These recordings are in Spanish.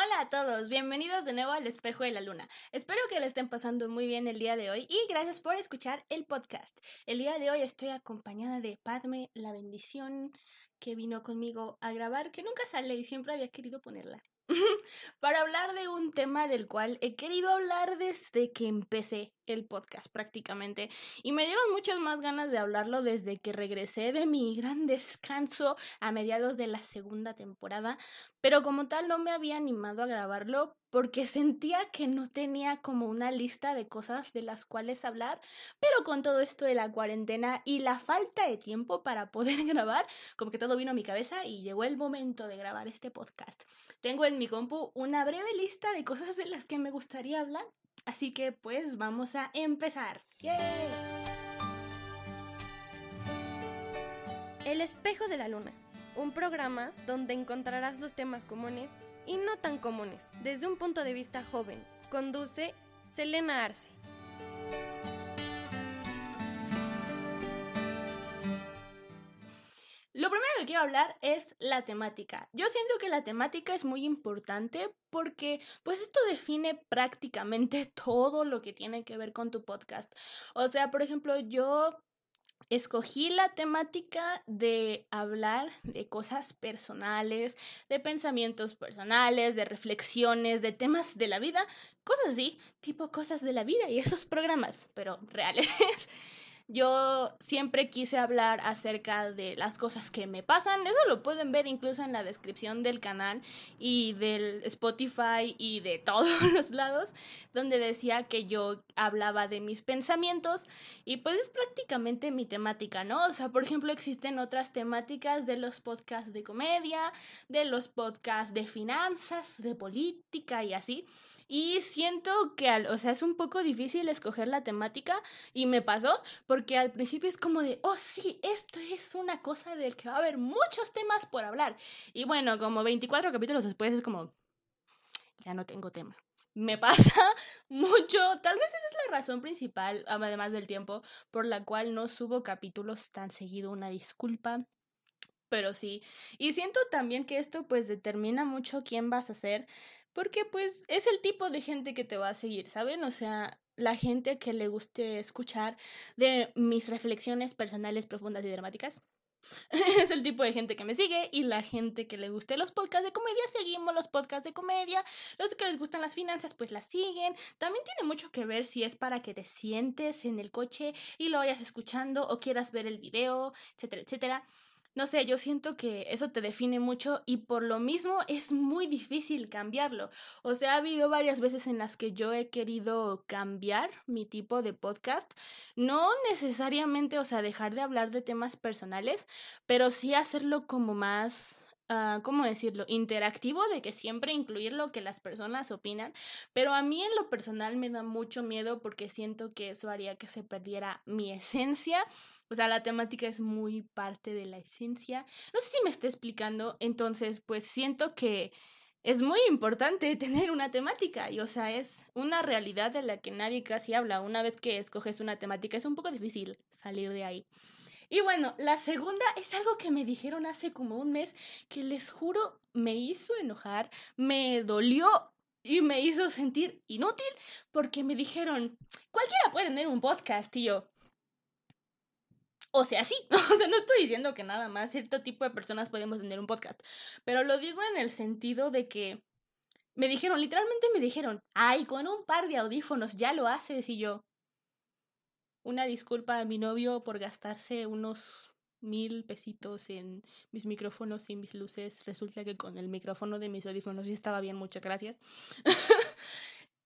Hola a todos, bienvenidos de nuevo al Espejo de la Luna. Espero que le estén pasando muy bien el día de hoy y gracias por escuchar el podcast. El día de hoy estoy acompañada de Padme, la bendición que vino conmigo a grabar, que nunca sale y siempre había querido ponerla. para hablar de un tema del cual he querido hablar desde que empecé el podcast prácticamente y me dieron muchas más ganas de hablarlo desde que regresé de mi gran descanso a mediados de la segunda temporada, pero como tal no me había animado a grabarlo porque sentía que no tenía como una lista de cosas de las cuales hablar, pero con todo esto de la cuarentena y la falta de tiempo para poder grabar, como que todo vino a mi cabeza y llegó el momento de grabar este podcast. Tengo en mi compu una breve lista de cosas de las que me gustaría hablar, así que pues vamos a empezar. El espejo de la luna, un programa donde encontrarás los temas comunes y no tan comunes desde un punto de vista joven. Conduce Selena Arce. Lo primero que quiero hablar es la temática. Yo siento que la temática es muy importante porque pues esto define prácticamente todo lo que tiene que ver con tu podcast. O sea, por ejemplo, yo escogí la temática de hablar de cosas personales, de pensamientos personales, de reflexiones, de temas de la vida, cosas así, tipo cosas de la vida y esos programas, pero reales. Yo siempre quise hablar acerca de las cosas que me pasan. Eso lo pueden ver incluso en la descripción del canal y del Spotify y de todos los lados, donde decía que yo hablaba de mis pensamientos y pues es prácticamente mi temática, ¿no? O sea, por ejemplo, existen otras temáticas de los podcasts de comedia, de los podcasts de finanzas, de política y así. Y siento que, o sea, es un poco difícil escoger la temática y me pasó al principio es como de, oh sí, esto es una cosa del que va a haber muchos temas por hablar. Y bueno, como 24 capítulos después es como, ya no tengo tema. Me pasa mucho, tal vez esa es la razón principal, además del tiempo, por la cual no subo capítulos tan seguido, una disculpa pero sí. Y siento también que esto pues determina mucho quién vas a ser, porque pues es el tipo de gente que te va a seguir, ¿saben? O sea, la gente que le guste escuchar de mis reflexiones personales profundas y dramáticas. es el tipo de gente que me sigue y la gente que le guste los podcasts de comedia, seguimos los podcasts de comedia. Los que les gustan las finanzas, pues las siguen. También tiene mucho que ver si es para que te sientes en el coche y lo vayas escuchando o quieras ver el video, etcétera, etcétera no sé, yo siento que eso te define mucho y por lo mismo es muy difícil cambiarlo. O sea, ha habido varias veces en las que yo he querido cambiar mi tipo de podcast. No necesariamente, o sea, dejar de hablar de temas personales, pero sí hacerlo como más Uh, ¿cómo decirlo? Interactivo, de que siempre incluir lo que las personas opinan, pero a mí en lo personal me da mucho miedo porque siento que eso haría que se perdiera mi esencia o sea, la temática es muy parte de la esencia. No sé si me está explicando, entonces pues siento que es muy importante tener una temática y o sea, es una realidad de la que nadie casi habla. Una vez que escoges una temática es un poco difícil salir de ahí. Y bueno, la segunda es algo que me dijeron hace como un mes que les juro me hizo enojar, me dolió y me hizo sentir inútil porque me dijeron, cualquiera puede tener un podcast, tío. O sea, sí, o sea, no estoy diciendo que nada más cierto tipo de personas podemos tener un podcast, pero lo digo en el sentido de que me dijeron, literalmente me dijeron, ay, con un par de audífonos ya lo haces y yo. Una disculpa a mi novio por gastarse unos mil pesitos en mis micrófonos y mis luces. Resulta que con el micrófono de mis audífonos sí estaba bien, muchas gracias.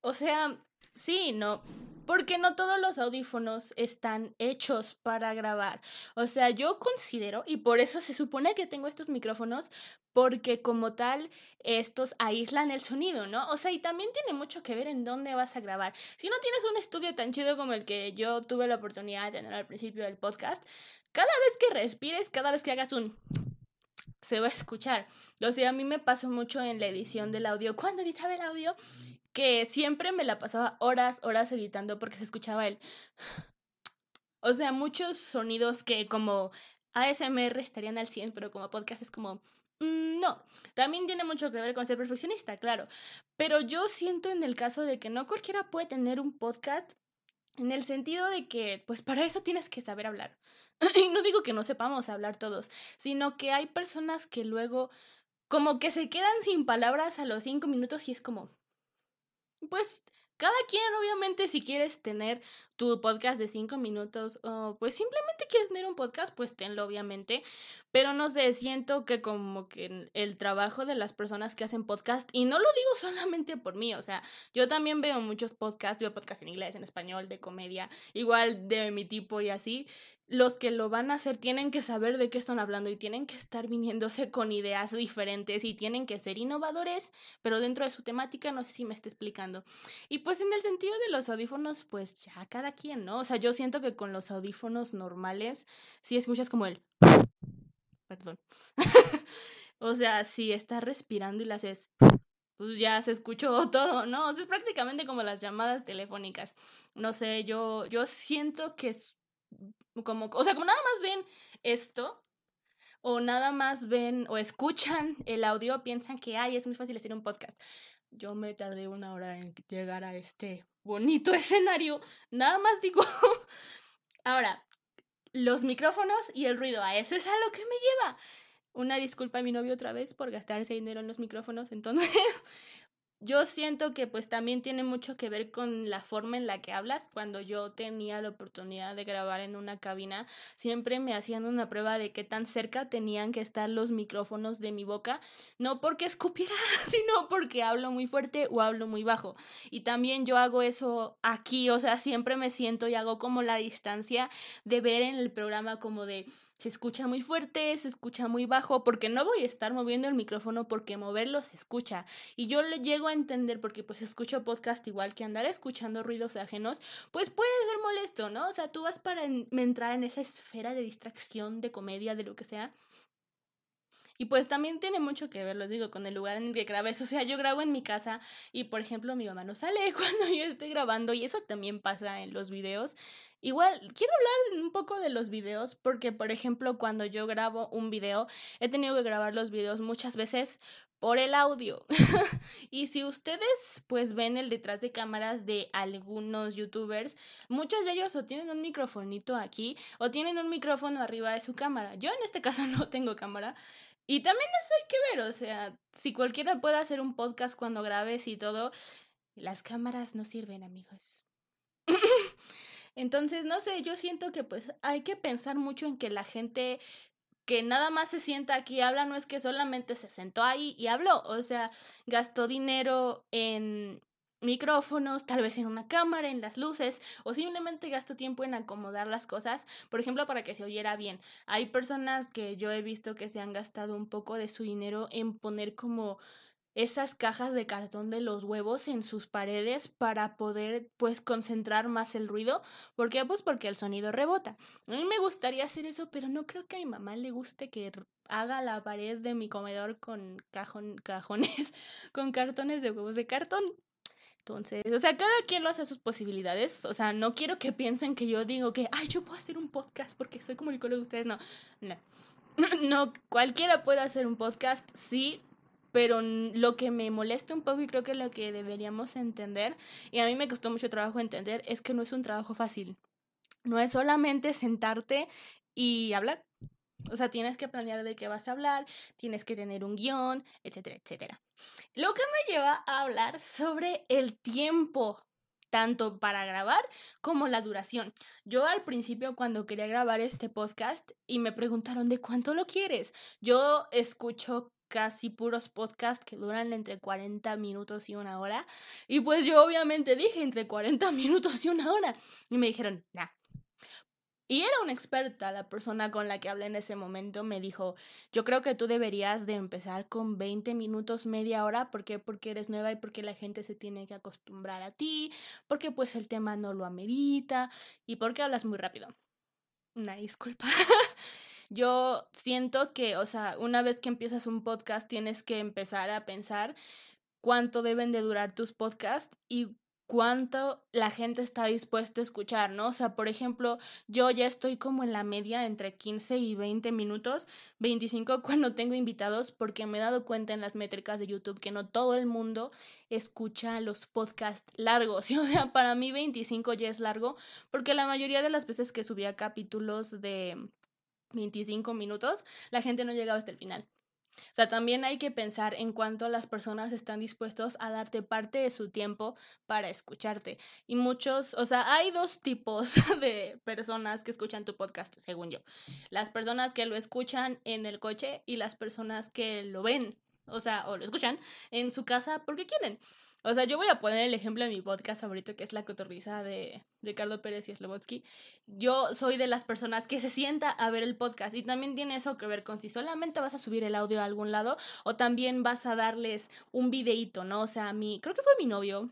o sea, Sí, no, porque no todos los audífonos están hechos para grabar. O sea, yo considero, y por eso se supone que tengo estos micrófonos, porque como tal, estos aíslan el sonido, ¿no? O sea, y también tiene mucho que ver en dónde vas a grabar. Si no tienes un estudio tan chido como el que yo tuve la oportunidad de tener al principio del podcast, cada vez que respires, cada vez que hagas un se va a escuchar. O sea, a mí me pasó mucho en la edición del audio. Cuando editaba el audio, que siempre me la pasaba horas, horas editando porque se escuchaba el... O sea, muchos sonidos que como ASMR estarían al 100, pero como podcast es como... Mm, no, también tiene mucho que ver con ser perfeccionista, claro. Pero yo siento en el caso de que no cualquiera puede tener un podcast en el sentido de que, pues para eso tienes que saber hablar. y no digo que no sepamos hablar todos, sino que hay personas que luego como que se quedan sin palabras a los cinco minutos y es como, pues cada quien, obviamente, si quieres tener tu podcast de cinco minutos o pues simplemente quieres tener un podcast, pues tenlo, obviamente. Pero no sé, siento que como que el trabajo de las personas que hacen podcast, y no lo digo solamente por mí, o sea, yo también veo muchos podcasts, veo podcasts en inglés, en español, de comedia, igual de mi tipo y así, los que lo van a hacer tienen que saber de qué están hablando y tienen que estar viniéndose con ideas diferentes y tienen que ser innovadores, pero dentro de su temática, no sé si me está explicando. Y pues en el sentido de los audífonos, pues ya cada quien, ¿no? O sea, yo siento que con los audífonos normales, si escuchas como el... Perdón. o sea, si estás respirando y las haces pues ya se escuchó todo, ¿no? O sea, es prácticamente como las llamadas telefónicas. No sé, yo, yo siento que es como, o sea, como nada más ven esto, o nada más ven o escuchan el audio, piensan que, ay, es muy fácil hacer un podcast. Yo me tardé una hora en llegar a este bonito escenario. Nada más digo. Ahora, los micrófonos y el ruido, a eso es a lo que me lleva. Una disculpa a mi novio otra vez por gastar ese dinero en los micrófonos, entonces yo siento que pues también tiene mucho que ver con la forma en la que hablas. Cuando yo tenía la oportunidad de grabar en una cabina, siempre me hacían una prueba de qué tan cerca tenían que estar los micrófonos de mi boca, no porque escupiera, sino porque hablo muy fuerte o hablo muy bajo. Y también yo hago eso aquí, o sea, siempre me siento y hago como la distancia de ver en el programa como de se escucha muy fuerte, se escucha muy bajo, porque no voy a estar moviendo el micrófono porque moverlo se escucha. Y yo le llego a entender porque pues escucho podcast igual que andar escuchando ruidos ajenos, pues puede ser molesto, ¿no? O sea, tú vas para entrar en esa esfera de distracción, de comedia, de lo que sea. Y pues también tiene mucho que ver, lo digo, con el lugar en el que grabes. O sea, yo grabo en mi casa y, por ejemplo, mi mamá no sale cuando yo estoy grabando y eso también pasa en los videos. Igual, quiero hablar un poco de los videos porque, por ejemplo, cuando yo grabo un video, he tenido que grabar los videos muchas veces por el audio. y si ustedes pues ven el detrás de cámaras de algunos youtubers, muchos de ellos o tienen un microfonito aquí o tienen un micrófono arriba de su cámara. Yo en este caso no tengo cámara, y también eso hay que ver, o sea, si cualquiera puede hacer un podcast cuando grabes y todo, las cámaras no sirven, amigos. Entonces, no sé, yo siento que pues hay que pensar mucho en que la gente que nada más se sienta aquí y habla, no es que solamente se sentó ahí y habló, o sea, gastó dinero en micrófonos, tal vez en una cámara, en las luces, o simplemente gasto tiempo en acomodar las cosas, por ejemplo, para que se oyera bien. Hay personas que yo he visto que se han gastado un poco de su dinero en poner como esas cajas de cartón de los huevos en sus paredes para poder pues concentrar más el ruido. ¿Por qué? Pues porque el sonido rebota. A mí me gustaría hacer eso, pero no creo que a mi mamá le guste que haga la pared de mi comedor con cajones, con cartones de huevos de cartón. Entonces, o sea, cada quien lo hace a sus posibilidades. O sea, no quiero que piensen que yo digo que, ay, yo puedo hacer un podcast porque soy comunicólogo de ustedes. No, no. No, cualquiera puede hacer un podcast, sí, pero lo que me molesta un poco y creo que lo que deberíamos entender, y a mí me costó mucho trabajo entender, es que no es un trabajo fácil. No es solamente sentarte y hablar. O sea, tienes que planear de qué vas a hablar, tienes que tener un guion, etcétera, etcétera. Lo que me lleva a hablar sobre el tiempo, tanto para grabar como la duración. Yo al principio cuando quería grabar este podcast y me preguntaron de cuánto lo quieres, yo escucho casi puros podcasts que duran entre 40 minutos y una hora. Y pues yo obviamente dije entre 40 minutos y una hora. Y me dijeron, nah, y era una experta, la persona con la que hablé en ese momento me dijo, yo creo que tú deberías de empezar con 20 minutos, media hora, ¿por qué? Porque eres nueva y porque la gente se tiene que acostumbrar a ti, porque pues el tema no lo amerita y porque hablas muy rápido. Una disculpa. yo siento que, o sea, una vez que empiezas un podcast tienes que empezar a pensar cuánto deben de durar tus podcasts y cuánto la gente está dispuesta a escuchar, ¿no? O sea, por ejemplo, yo ya estoy como en la media entre 15 y 20 minutos, 25 cuando tengo invitados, porque me he dado cuenta en las métricas de YouTube que no todo el mundo escucha los podcasts largos. O sea, para mí 25 ya es largo, porque la mayoría de las veces que subía capítulos de 25 minutos, la gente no llegaba hasta el final. O sea, también hay que pensar en cuánto las personas están dispuestos a darte parte de su tiempo para escucharte. Y muchos, o sea, hay dos tipos de personas que escuchan tu podcast, según yo. Las personas que lo escuchan en el coche y las personas que lo ven, o sea, o lo escuchan en su casa porque quieren. O sea, yo voy a poner el ejemplo de mi podcast favorito, que es La Cotorriza de Ricardo Pérez y Slobotsky. Yo soy de las personas que se sienta a ver el podcast y también tiene eso que ver con si solamente vas a subir el audio a algún lado o también vas a darles un videíto, ¿no? O sea, a mí, creo que fue mi novio,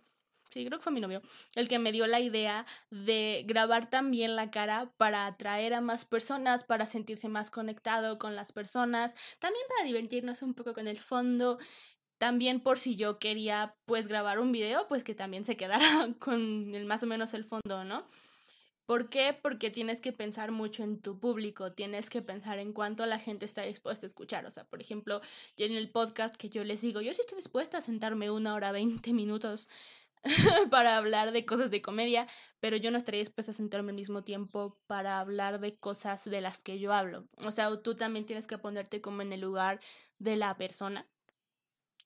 sí, creo que fue mi novio, el que me dio la idea de grabar también la cara para atraer a más personas, para sentirse más conectado con las personas, también para divertirnos un poco con el fondo también por si yo quería pues grabar un video, pues que también se quedara con el, más o menos el fondo, ¿no? ¿Por qué? Porque tienes que pensar mucho en tu público, tienes que pensar en cuánto la gente está dispuesta a escuchar. O sea, por ejemplo, en el podcast que yo les digo, yo sí estoy dispuesta a sentarme una hora, veinte minutos para hablar de cosas de comedia, pero yo no estaría dispuesta a sentarme al mismo tiempo para hablar de cosas de las que yo hablo. O sea, tú también tienes que ponerte como en el lugar de la persona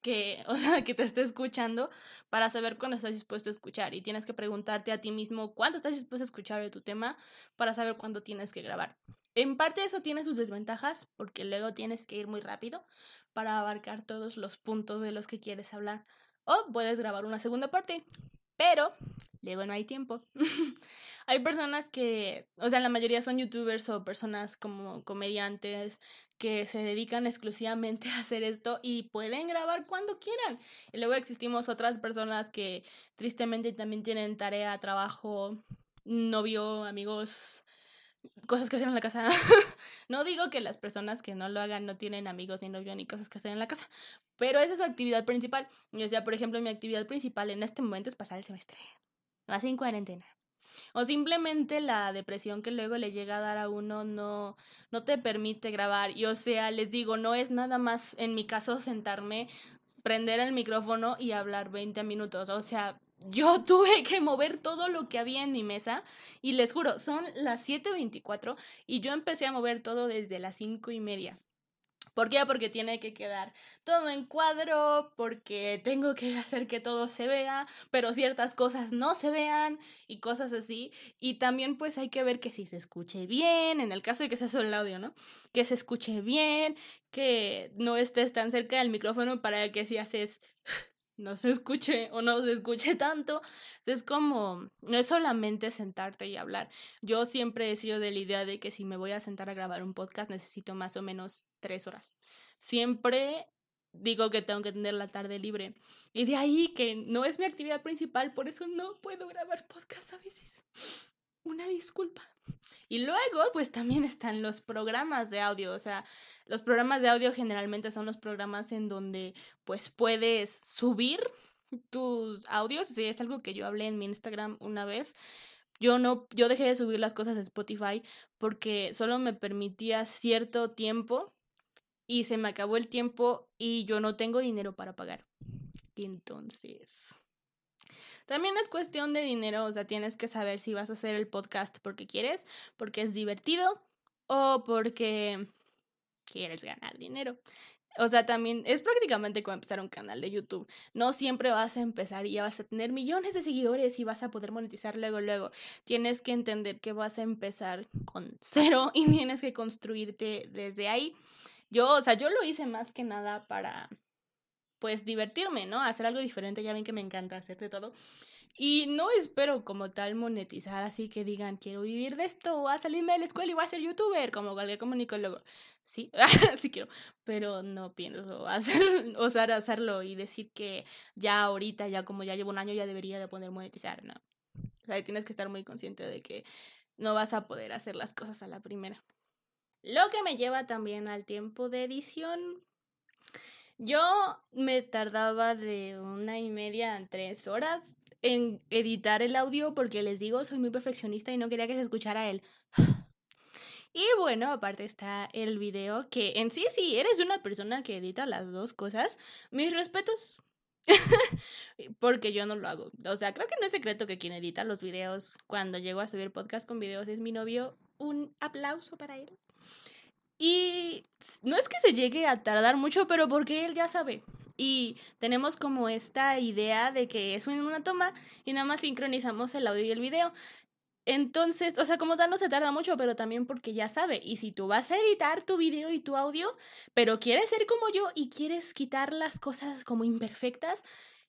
que, o sea, que te esté escuchando para saber cuándo estás dispuesto a escuchar. Y tienes que preguntarte a ti mismo cuánto estás dispuesto a escuchar de tu tema para saber cuándo tienes que grabar. En parte eso tiene sus desventajas porque luego tienes que ir muy rápido para abarcar todos los puntos de los que quieres hablar. O puedes grabar una segunda parte, pero luego no hay tiempo. hay personas que, o sea, la mayoría son youtubers o personas como comediantes que se dedican exclusivamente a hacer esto y pueden grabar cuando quieran. Y luego existimos otras personas que tristemente también tienen tarea, trabajo, novio, amigos, cosas que hacer en la casa. no digo que las personas que no lo hagan no tienen amigos ni novio ni cosas que hacer en la casa, pero esa es su actividad principal. O sea, por ejemplo, mi actividad principal en este momento es pasar el semestre. Así en cuarentena. O simplemente la depresión que luego le llega a dar a uno no, no te permite grabar. Y o sea, les digo, no es nada más, en mi caso, sentarme, prender el micrófono y hablar 20 minutos. O sea, yo tuve que mover todo lo que había en mi mesa y les juro, son las 7.24 y yo empecé a mover todo desde las cinco y media. ¿Por qué? Porque tiene que quedar todo en cuadro, porque tengo que hacer que todo se vea, pero ciertas cosas no se vean y cosas así. Y también pues hay que ver que si se escuche bien, en el caso de que sea solo el audio, ¿no? Que se escuche bien, que no estés tan cerca del micrófono para que si haces no se escuche o no se escuche tanto. Es como, no es solamente sentarte y hablar. Yo siempre he sido de la idea de que si me voy a sentar a grabar un podcast necesito más o menos tres horas. Siempre digo que tengo que tener la tarde libre. Y de ahí que no es mi actividad principal, por eso no puedo grabar podcast a veces. Una disculpa. Y luego, pues también están los programas de audio, o sea, los programas de audio generalmente son los programas en donde pues puedes subir tus audios, sí, es algo que yo hablé en mi Instagram una vez. Yo no, yo dejé de subir las cosas a Spotify porque solo me permitía cierto tiempo y se me acabó el tiempo y yo no tengo dinero para pagar. Entonces, también es cuestión de dinero, o sea, tienes que saber si vas a hacer el podcast porque quieres, porque es divertido o porque quieres ganar dinero. O sea, también es prácticamente como empezar un canal de YouTube. No siempre vas a empezar y ya vas a tener millones de seguidores y vas a poder monetizar luego, luego. Tienes que entender que vas a empezar con cero y tienes que construirte desde ahí. Yo, o sea, yo lo hice más que nada para, pues, divertirme, ¿no? Hacer algo diferente. Ya ven que me encanta hacer de todo. Y no espero como tal monetizar así que digan, quiero vivir de esto, voy a salirme de la escuela y voy a ser youtuber, como cualquier comunicólogo. Sí, sí quiero, pero no pienso hacer, osar hacerlo y decir que ya ahorita, ya como ya llevo un año, ya debería de poder monetizar, no. O sea, tienes que estar muy consciente de que no vas a poder hacer las cosas a la primera. Lo que me lleva también al tiempo de edición. Yo me tardaba de una y media a tres horas en editar el audio porque les digo, soy muy perfeccionista y no quería que se escuchara él. Y bueno, aparte está el video que en sí, sí, eres una persona que edita las dos cosas. Mis respetos. porque yo no lo hago. O sea, creo que no es secreto que quien edita los videos cuando llego a subir podcast con videos es mi novio. Un aplauso para él. Y no es que se llegue a tardar mucho, pero porque él ya sabe. Y tenemos como esta idea de que es una toma y nada más sincronizamos el audio y el video. Entonces, o sea, como tal no se tarda mucho, pero también porque ya sabe. Y si tú vas a editar tu video y tu audio, pero quieres ser como yo y quieres quitar las cosas como imperfectas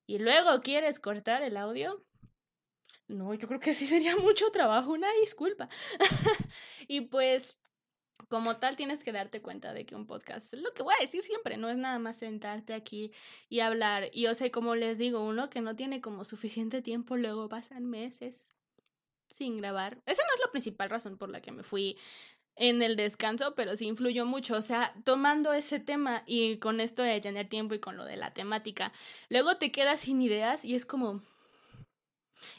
y luego quieres cortar el audio, no, yo creo que sí sería mucho trabajo, una disculpa. y pues como tal tienes que darte cuenta de que un podcast, lo que voy a decir siempre, no es nada más sentarte aquí y hablar. Y o sea, como les digo, uno que no tiene como suficiente tiempo, luego pasan meses sin grabar. Esa no es la principal razón por la que me fui en el descanso, pero sí influyó mucho. O sea, tomando ese tema y con esto de tener tiempo y con lo de la temática, luego te quedas sin ideas y es como,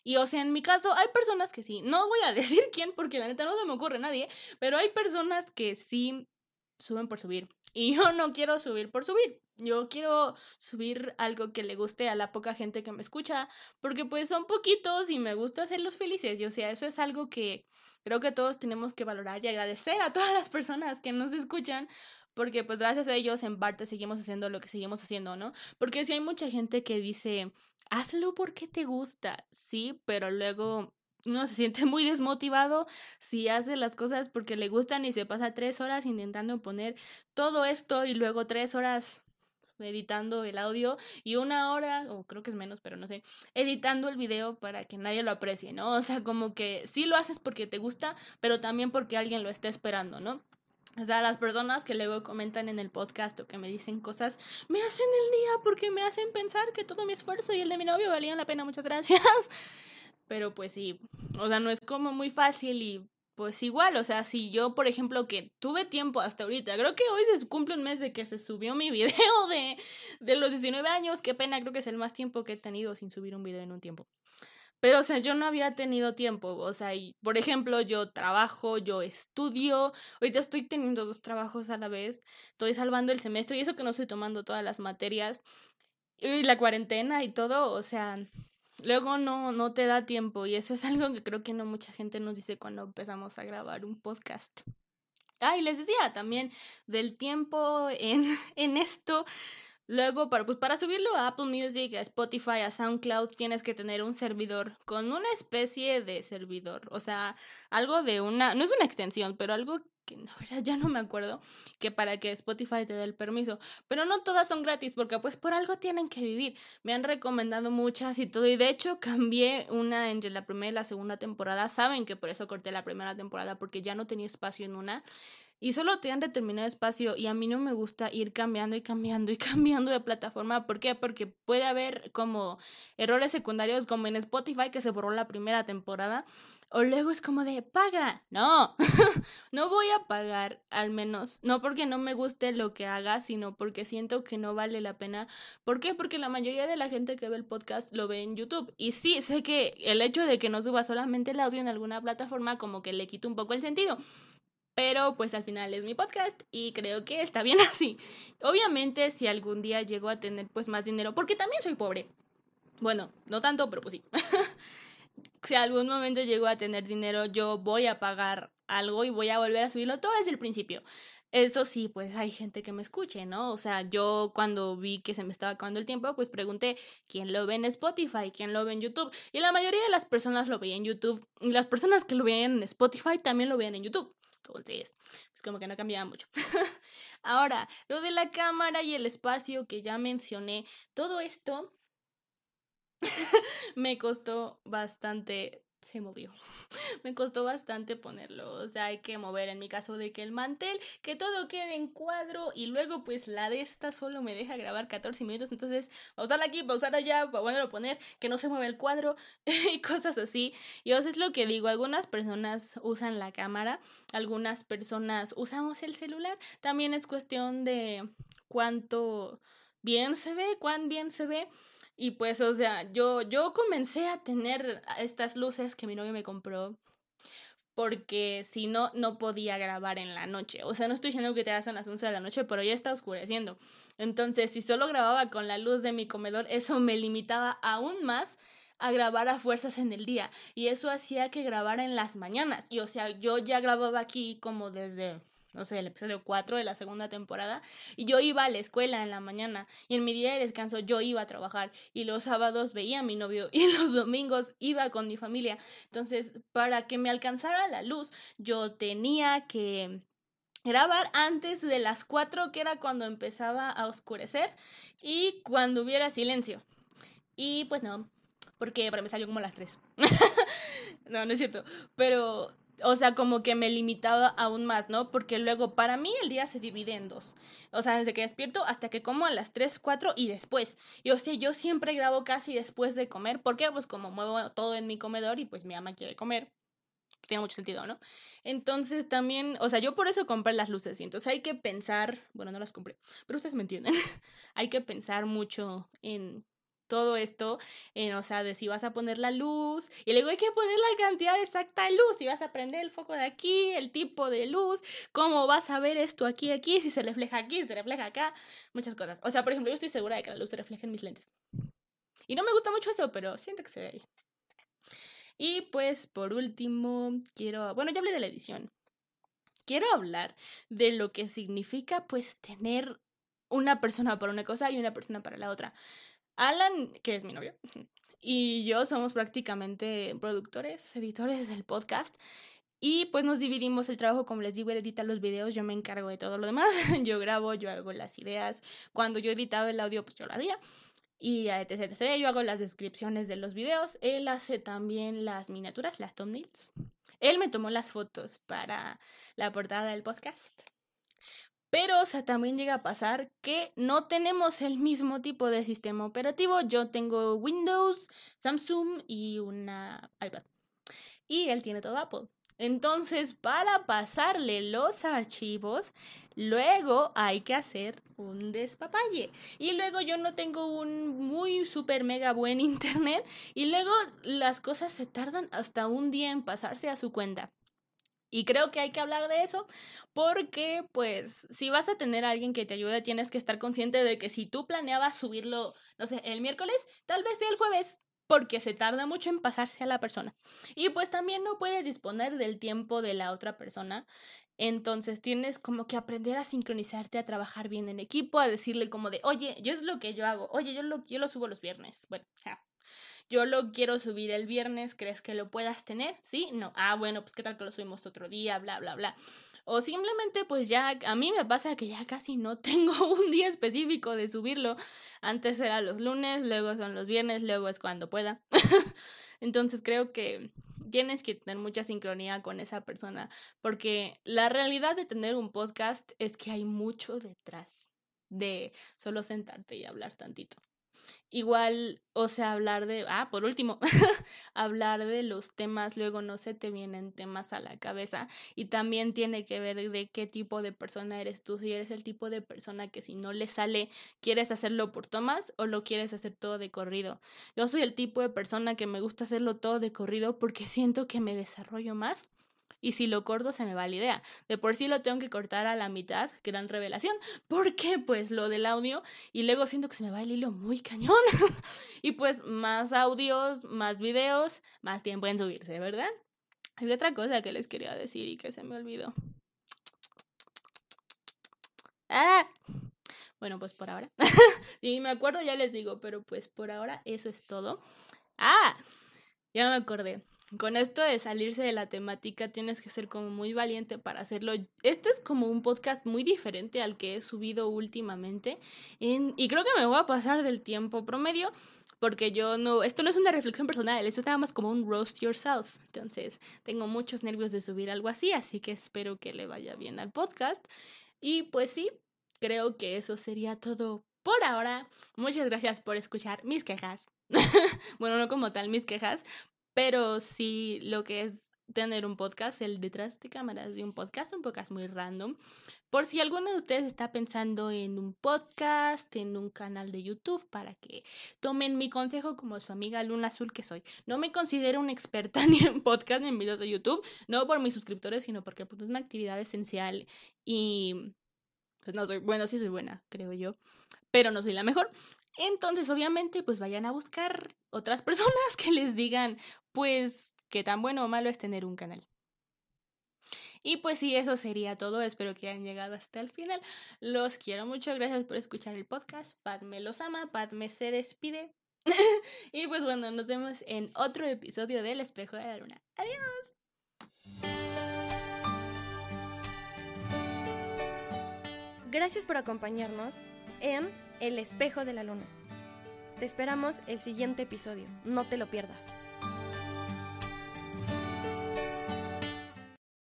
y o sea, en mi caso hay personas que sí, no voy a decir quién porque la neta no se me ocurre nadie, pero hay personas que sí suben por subir. Y yo no quiero subir por subir. Yo quiero subir algo que le guste a la poca gente que me escucha, porque pues son poquitos y me gusta hacerlos felices. Y o sea, eso es algo que creo que todos tenemos que valorar y agradecer a todas las personas que nos escuchan, porque pues gracias a ellos en parte seguimos haciendo lo que seguimos haciendo, ¿no? Porque si hay mucha gente que dice, hazlo porque te gusta, sí, pero luego uno se siente muy desmotivado si hace las cosas porque le gustan y se pasa tres horas intentando poner todo esto y luego tres horas editando el audio y una hora, o creo que es menos, pero no sé, editando el video para que nadie lo aprecie, ¿no? O sea, como que sí lo haces porque te gusta, pero también porque alguien lo está esperando, ¿no? O sea, las personas que luego comentan en el podcast o que me dicen cosas, me hacen el día porque me hacen pensar que todo mi esfuerzo y el de mi novio valían la pena, muchas gracias. Pero pues sí, o sea, no es como muy fácil y pues igual, o sea, si yo, por ejemplo, que tuve tiempo hasta ahorita, creo que hoy se cumple un mes de que se subió mi video de, de los 19 años, qué pena, creo que es el más tiempo que he tenido sin subir un video en un tiempo. Pero, o sea, yo no había tenido tiempo. O sea, y, por ejemplo, yo trabajo, yo estudio. Ahorita estoy teniendo dos trabajos a la vez. Estoy salvando el semestre y eso que no estoy tomando todas las materias. Y la cuarentena y todo, o sea, luego no, no te da tiempo. Y eso es algo que creo que no mucha gente nos dice cuando empezamos a grabar un podcast. Ah, y les decía también del tiempo en, en esto. Luego, para, pues para subirlo a Apple Music, a Spotify, a SoundCloud, tienes que tener un servidor con una especie de servidor. O sea, algo de una, no es una extensión, pero algo que la verdad ya no me acuerdo, que para que Spotify te dé el permiso. Pero no todas son gratis, porque pues por algo tienen que vivir. Me han recomendado muchas y todo, y de hecho cambié una entre la primera y la segunda temporada. Saben que por eso corté la primera temporada, porque ya no tenía espacio en una y solo te dan determinado espacio y a mí no me gusta ir cambiando y cambiando y cambiando de plataforma. ¿Por qué? Porque puede haber como errores secundarios como en Spotify que se borró la primera temporada. O luego es como de, paga. No, no voy a pagar al menos. No porque no me guste lo que haga, sino porque siento que no vale la pena. ¿Por qué? Porque la mayoría de la gente que ve el podcast lo ve en YouTube. Y sí, sé que el hecho de que no suba solamente el audio en alguna plataforma como que le quita un poco el sentido pero pues al final es mi podcast y creo que está bien así. Obviamente si algún día llego a tener pues más dinero, porque también soy pobre. Bueno, no tanto, pero pues sí. si algún momento llego a tener dinero, yo voy a pagar algo y voy a volver a subirlo todo desde el principio. Eso sí, pues hay gente que me escuche, ¿no? O sea, yo cuando vi que se me estaba acabando el tiempo, pues pregunté quién lo ve en Spotify, quién lo ve en YouTube. Y la mayoría de las personas lo veían en YouTube. Y las personas que lo veían en Spotify también lo veían en YouTube. Entonces, pues como que no cambiaba mucho. Ahora, lo de la cámara y el espacio que ya mencioné, todo esto me costó bastante se movió. Me costó bastante ponerlo. O sea, hay que mover en mi caso de que el mantel, que todo quede en cuadro y luego pues la de esta solo me deja grabar 14 minutos. Entonces, pausar aquí, pausar allá, bueno poner que no se mueve el cuadro y cosas así. Y eso es lo que digo. Algunas personas usan la cámara, algunas personas usamos el celular. También es cuestión de cuánto bien se ve, cuán bien se ve. Y pues, o sea, yo, yo comencé a tener estas luces que mi novio me compró porque si no, no podía grabar en la noche. O sea, no estoy diciendo que te hagas a las 11 de la noche, pero ya está oscureciendo. Entonces, si solo grababa con la luz de mi comedor, eso me limitaba aún más a grabar a fuerzas en el día. Y eso hacía que grabara en las mañanas. Y o sea, yo ya grababa aquí como desde no sé, el episodio 4 de la segunda temporada, y yo iba a la escuela en la mañana, y en mi día de descanso yo iba a trabajar, y los sábados veía a mi novio, y los domingos iba con mi familia. Entonces, para que me alcanzara la luz, yo tenía que grabar antes de las 4, que era cuando empezaba a oscurecer, y cuando hubiera silencio. Y pues no, porque para mí salió como las 3. no, no es cierto. Pero o sea, como que me limitaba aún más, ¿no? Porque luego para mí el día se divide en dos. O sea, desde que despierto hasta que como a las 3, 4 y después. Y o sea, yo siempre grabo casi después de comer. ¿Por qué? Pues como muevo todo en mi comedor y pues mi ama quiere comer. Tiene mucho sentido, ¿no? Entonces también, o sea, yo por eso compré las luces. Y entonces hay que pensar, bueno, no las compré, pero ustedes me entienden. hay que pensar mucho en todo esto, en, o sea, de si vas a poner la luz, y luego hay que poner la cantidad exacta de luz, si vas a prender el foco de aquí, el tipo de luz, cómo vas a ver esto aquí, aquí, si se refleja aquí, si se refleja acá, muchas cosas. O sea, por ejemplo, yo estoy segura de que la luz se refleja en mis lentes. Y no me gusta mucho eso, pero siento que se ve ahí. Y pues, por último, quiero, bueno, ya hablé de la edición. Quiero hablar de lo que significa, pues, tener una persona para una cosa y una persona para la otra. Alan, que es mi novio, y yo somos prácticamente productores, editores del podcast. Y pues nos dividimos el trabajo, como les digo, él edita los videos, yo me encargo de todo lo demás, yo grabo, yo hago las ideas, cuando yo editaba el audio, pues yo lo hacía, y etc, etc, yo hago las descripciones de los videos, él hace también las miniaturas, las thumbnails, él me tomó las fotos para la portada del podcast, pero, o sea, también llega a pasar que no tenemos el mismo tipo de sistema operativo. Yo tengo Windows, Samsung y una iPad. Y él tiene todo Apple. Entonces, para pasarle los archivos, luego hay que hacer un despapalle. Y luego yo no tengo un muy super mega buen internet. Y luego las cosas se tardan hasta un día en pasarse a su cuenta. Y creo que hay que hablar de eso porque, pues, si vas a tener a alguien que te ayude, tienes que estar consciente de que si tú planeabas subirlo, no sé, el miércoles, tal vez sea el jueves, porque se tarda mucho en pasarse a la persona. Y pues también no puedes disponer del tiempo de la otra persona. Entonces tienes como que aprender a sincronizarte, a trabajar bien en equipo, a decirle como de, oye, yo es lo que yo hago, oye, yo lo, yo lo subo los viernes. Bueno, sea yo lo quiero subir el viernes, ¿crees que lo puedas tener? ¿Sí? No. Ah, bueno, pues qué tal que lo subimos otro día, bla, bla, bla. O simplemente pues ya, a mí me pasa que ya casi no tengo un día específico de subirlo. Antes era los lunes, luego son los viernes, luego es cuando pueda. Entonces creo que tienes que tener mucha sincronía con esa persona, porque la realidad de tener un podcast es que hay mucho detrás de solo sentarte y hablar tantito. Igual, o sea, hablar de, ah, por último, hablar de los temas, luego no se te vienen temas a la cabeza y también tiene que ver de qué tipo de persona eres tú, si eres el tipo de persona que si no le sale, quieres hacerlo por tomas o lo quieres hacer todo de corrido. Yo soy el tipo de persona que me gusta hacerlo todo de corrido porque siento que me desarrollo más y si lo corto se me va la idea. De por sí lo tengo que cortar a la mitad, gran revelación, porque pues lo del audio y luego siento que se me va el hilo muy cañón. y pues más audios, más videos, más tiempo en subirse, ¿verdad? Hay otra cosa que les quería decir y que se me olvidó. Ah, bueno, pues por ahora. y me acuerdo, ya les digo, pero pues por ahora eso es todo. Ah, ya me acordé. Con esto de salirse de la temática tienes que ser como muy valiente para hacerlo. Esto es como un podcast muy diferente al que he subido últimamente y creo que me voy a pasar del tiempo promedio porque yo no, esto no es una reflexión personal, esto es nada más como un roast yourself. Entonces tengo muchos nervios de subir algo así, así que espero que le vaya bien al podcast. Y pues sí, creo que eso sería todo por ahora. Muchas gracias por escuchar mis quejas. bueno, no como tal mis quejas, pero sí lo que es tener un podcast, el detrás de cámaras de un podcast, un podcast muy random. Por si alguno de ustedes está pensando en un podcast, en un canal de YouTube, para que tomen mi consejo como su amiga Luna Azul que soy. No me considero una experta ni en podcast ni en videos de YouTube, no por mis suscriptores, sino porque pues, es una actividad esencial y pues no soy, bueno, sí soy buena, creo yo, pero no soy la mejor. Entonces, obviamente, pues vayan a buscar otras personas que les digan, pues, qué tan bueno o malo es tener un canal. Y pues sí, eso sería todo. Espero que hayan llegado hasta el final. Los quiero mucho. Gracias por escuchar el podcast. Padme los ama. Padme se despide. y pues bueno, nos vemos en otro episodio del Espejo de la Luna. Adiós. Gracias por acompañarnos en El Espejo de la Luna. Te esperamos el siguiente episodio. No te lo pierdas.